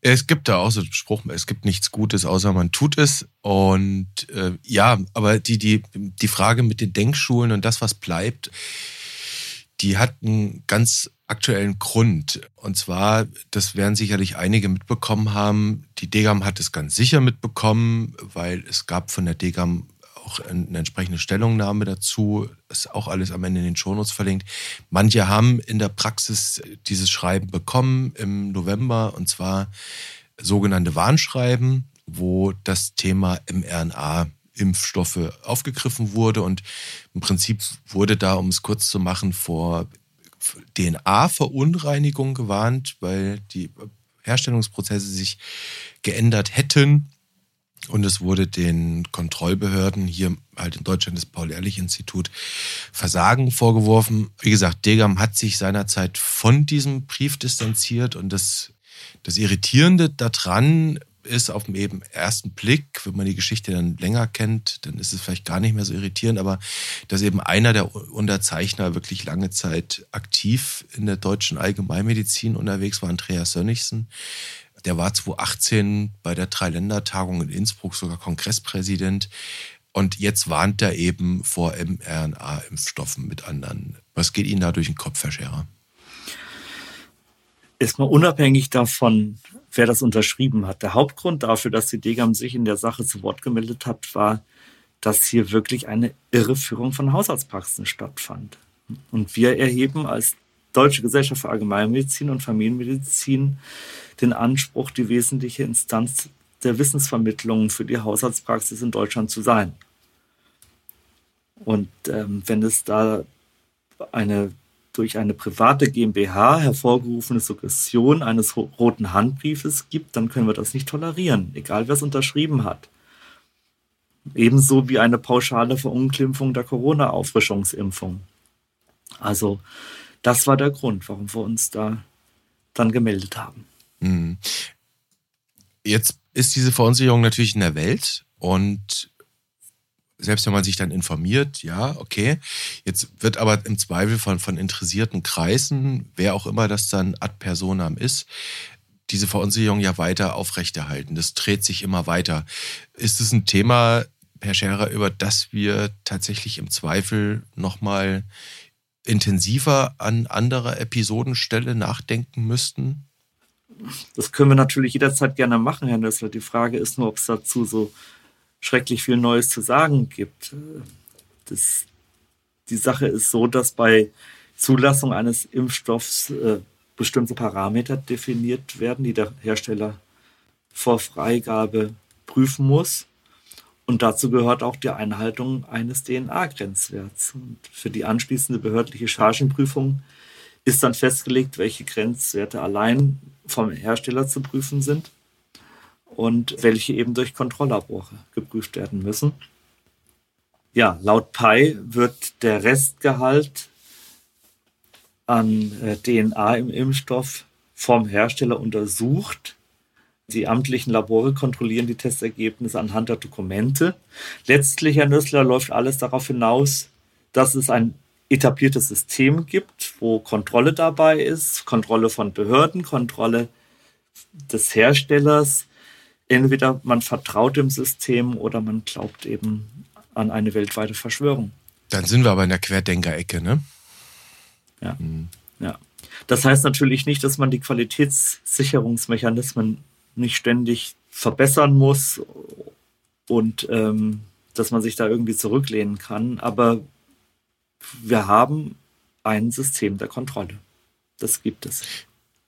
Es gibt da auch so einen Spruch, es gibt nichts Gutes, außer man tut es. Und äh, ja, aber die, die, die Frage mit den Denkschulen und das, was bleibt, die hat einen ganz aktuellen Grund. Und zwar, das werden sicherlich einige mitbekommen haben, die Degam hat es ganz sicher mitbekommen, weil es gab von der Degam auch eine entsprechende Stellungnahme dazu. ist auch alles am Ende in den Shownotes verlinkt. Manche haben in der Praxis dieses Schreiben bekommen im November und zwar sogenannte Warnschreiben, wo das Thema mRNA Impfstoffe aufgegriffen wurde. Und im Prinzip wurde da, um es kurz zu machen, vor DNA-Verunreinigung gewarnt, weil die Herstellungsprozesse sich geändert hätten. Und es wurde den Kontrollbehörden, hier halt in Deutschland das Paul-Ehrlich-Institut, Versagen vorgeworfen. Wie gesagt, Degam hat sich seinerzeit von diesem Brief distanziert und das, das Irritierende daran ist auf dem eben ersten Blick, wenn man die Geschichte dann länger kennt, dann ist es vielleicht gar nicht mehr so irritierend, aber dass eben einer der Unterzeichner wirklich lange Zeit aktiv in der deutschen Allgemeinmedizin unterwegs war, Andreas Sönnigsen. Der war 2018 bei der Dreiländertagung in Innsbruck sogar Kongresspräsident. Und jetzt warnt er eben vor mRNA-Impfstoffen mit anderen. Was geht Ihnen da durch den Kopf, Herr Scherer? Erstmal unabhängig davon, wer das unterschrieben hat. Der Hauptgrund dafür, dass die Degam sich in der Sache zu Wort gemeldet hat, war, dass hier wirklich eine Irreführung von Haushaltspraxen stattfand. Und wir erheben als Deutsche Gesellschaft für Allgemeinmedizin und Familienmedizin den Anspruch, die wesentliche Instanz der Wissensvermittlung für die Haushaltspraxis in Deutschland zu sein. Und ähm, wenn es da eine durch eine private GmbH hervorgerufene Suggestion eines roten Handbriefes gibt, dann können wir das nicht tolerieren, egal wer es unterschrieben hat. Ebenso wie eine pauschale Verunglimpfung der Corona-Auffrischungsimpfung. Also, das war der Grund, warum wir uns da dann gemeldet haben. Mhm. Jetzt ist diese Verunsicherung natürlich in der Welt und selbst wenn man sich dann informiert, ja, okay. Jetzt wird aber im Zweifel von, von interessierten Kreisen, wer auch immer das dann ad personam ist, diese Verunsicherung ja weiter aufrechterhalten. Das dreht sich immer weiter. Ist es ein Thema, Herr Scherer, über das wir tatsächlich im Zweifel nochmal intensiver an anderer Episodenstelle nachdenken müssten? Das können wir natürlich jederzeit gerne machen, Herr Nössler. Die Frage ist nur, ob es dazu so schrecklich viel Neues zu sagen gibt. Das, die Sache ist so, dass bei Zulassung eines Impfstoffs äh, bestimmte Parameter definiert werden, die der Hersteller vor Freigabe prüfen muss. Und dazu gehört auch die Einhaltung eines DNA-Grenzwerts. Und für die anschließende behördliche Chargenprüfung ist dann festgelegt, welche Grenzwerte allein vom Hersteller zu prüfen sind und welche eben durch Kontrolllabore geprüft werden müssen. Ja, laut PI wird der Restgehalt an äh, DNA im Impfstoff vom Hersteller untersucht. Die amtlichen Labore kontrollieren die Testergebnisse anhand der Dokumente. Letztlich, Herr Nüssler, läuft alles darauf hinaus, dass es ein etabliertes System gibt, wo Kontrolle dabei ist, Kontrolle von Behörden, Kontrolle des Herstellers. Entweder man vertraut dem System oder man glaubt eben an eine weltweite Verschwörung. Dann sind wir aber in der Querdenker-Ecke, ne? Ja. Mhm. ja. Das heißt natürlich nicht, dass man die Qualitätssicherungsmechanismen nicht ständig verbessern muss und ähm, dass man sich da irgendwie zurücklehnen kann. Aber wir haben ein System der Kontrolle. Das gibt es.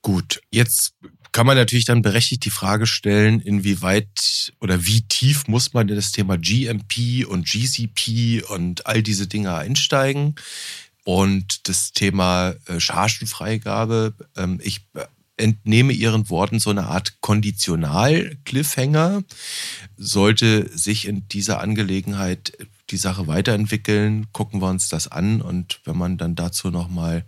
Gut, jetzt kann man natürlich dann berechtigt die Frage stellen, inwieweit oder wie tief muss man in das Thema GMP und GCP und all diese Dinge einsteigen. Und das Thema äh, Chargenfreigabe, ähm, ich äh, entnehme Ihren Worten so eine Art Konditional-Cliffhanger. Sollte sich in dieser Angelegenheit die Sache weiterentwickeln, gucken wir uns das an und wenn man dann dazu nochmal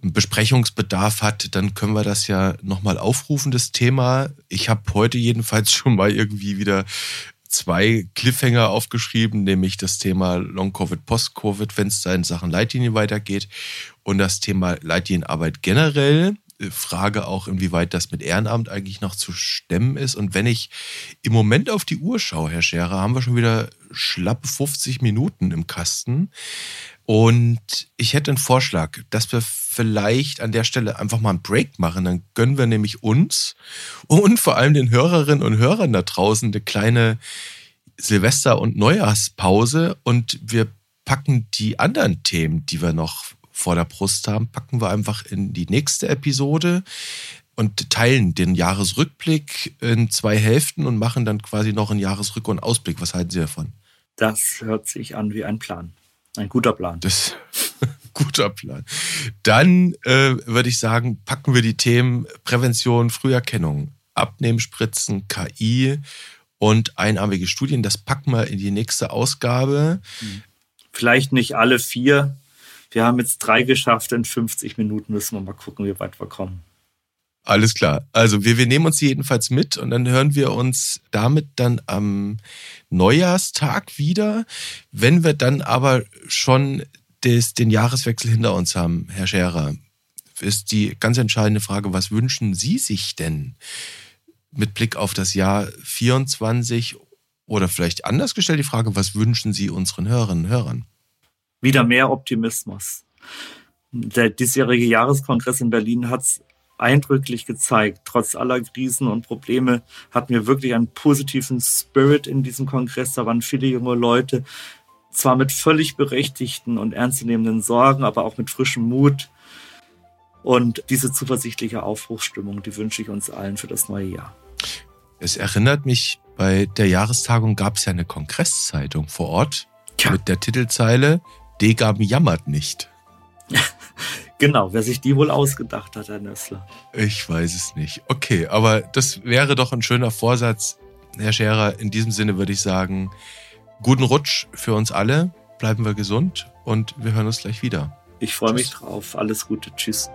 Besprechungsbedarf hat, dann können wir das ja nochmal aufrufen, das Thema. Ich habe heute jedenfalls schon mal irgendwie wieder zwei Cliffhanger aufgeschrieben, nämlich das Thema Long-Covid, Post-Covid, wenn es da in Sachen Leitlinie weitergeht und das Thema Leitlinienarbeit generell. Äh, Frage auch, inwieweit das mit Ehrenamt eigentlich noch zu stemmen ist. Und wenn ich im Moment auf die Uhr schaue, Herr Scherer, haben wir schon wieder schlappe 50 Minuten im Kasten. Und ich hätte einen Vorschlag, dass wir vielleicht an der Stelle einfach mal einen Break machen. Dann gönnen wir nämlich uns und vor allem den Hörerinnen und Hörern da draußen eine kleine Silvester- und Neujahrspause und wir packen die anderen Themen, die wir noch vor der Brust haben, packen wir einfach in die nächste Episode und teilen den Jahresrückblick in zwei Hälften und machen dann quasi noch einen Jahresrück- und Ausblick. Was halten Sie davon? Das hört sich an wie ein Plan. Ein guter Plan. Das guter Plan. Dann äh, würde ich sagen, packen wir die Themen Prävention, Früherkennung, Abnehmenspritzen, KI und einarmige Studien. Das packen wir in die nächste Ausgabe. Vielleicht nicht alle vier. Wir haben jetzt drei geschafft. In 50 Minuten müssen wir mal gucken, wie weit wir kommen. Alles klar. Also wir, wir nehmen uns jedenfalls mit und dann hören wir uns damit dann am Neujahrstag wieder. Wenn wir dann aber schon des, den Jahreswechsel hinter uns haben, Herr Scherer, ist die ganz entscheidende Frage, was wünschen Sie sich denn mit Blick auf das Jahr 24 oder vielleicht anders gestellt die Frage, was wünschen Sie unseren Hörerinnen und Hörern? Wieder mehr Optimismus. Der diesjährige Jahreskongress in Berlin hat es eindrücklich gezeigt. Trotz aller Krisen und Probleme hatten wir wirklich einen positiven Spirit in diesem Kongress. Da waren viele junge Leute, zwar mit völlig berechtigten und ernstzunehmenden Sorgen, aber auch mit frischem Mut. Und diese zuversichtliche Aufbruchsstimmung, die wünsche ich uns allen für das neue Jahr. Es erinnert mich, bei der Jahrestagung gab es ja eine Kongresszeitung vor Ort ja. mit der Titelzeile Degam jammert nicht. Genau, wer sich die wohl ausgedacht hat, Herr Nössler. Ich weiß es nicht. Okay, aber das wäre doch ein schöner Vorsatz, Herr Scherer. In diesem Sinne würde ich sagen, guten Rutsch für uns alle. Bleiben wir gesund und wir hören uns gleich wieder. Ich freue mich drauf. Alles Gute. Tschüss.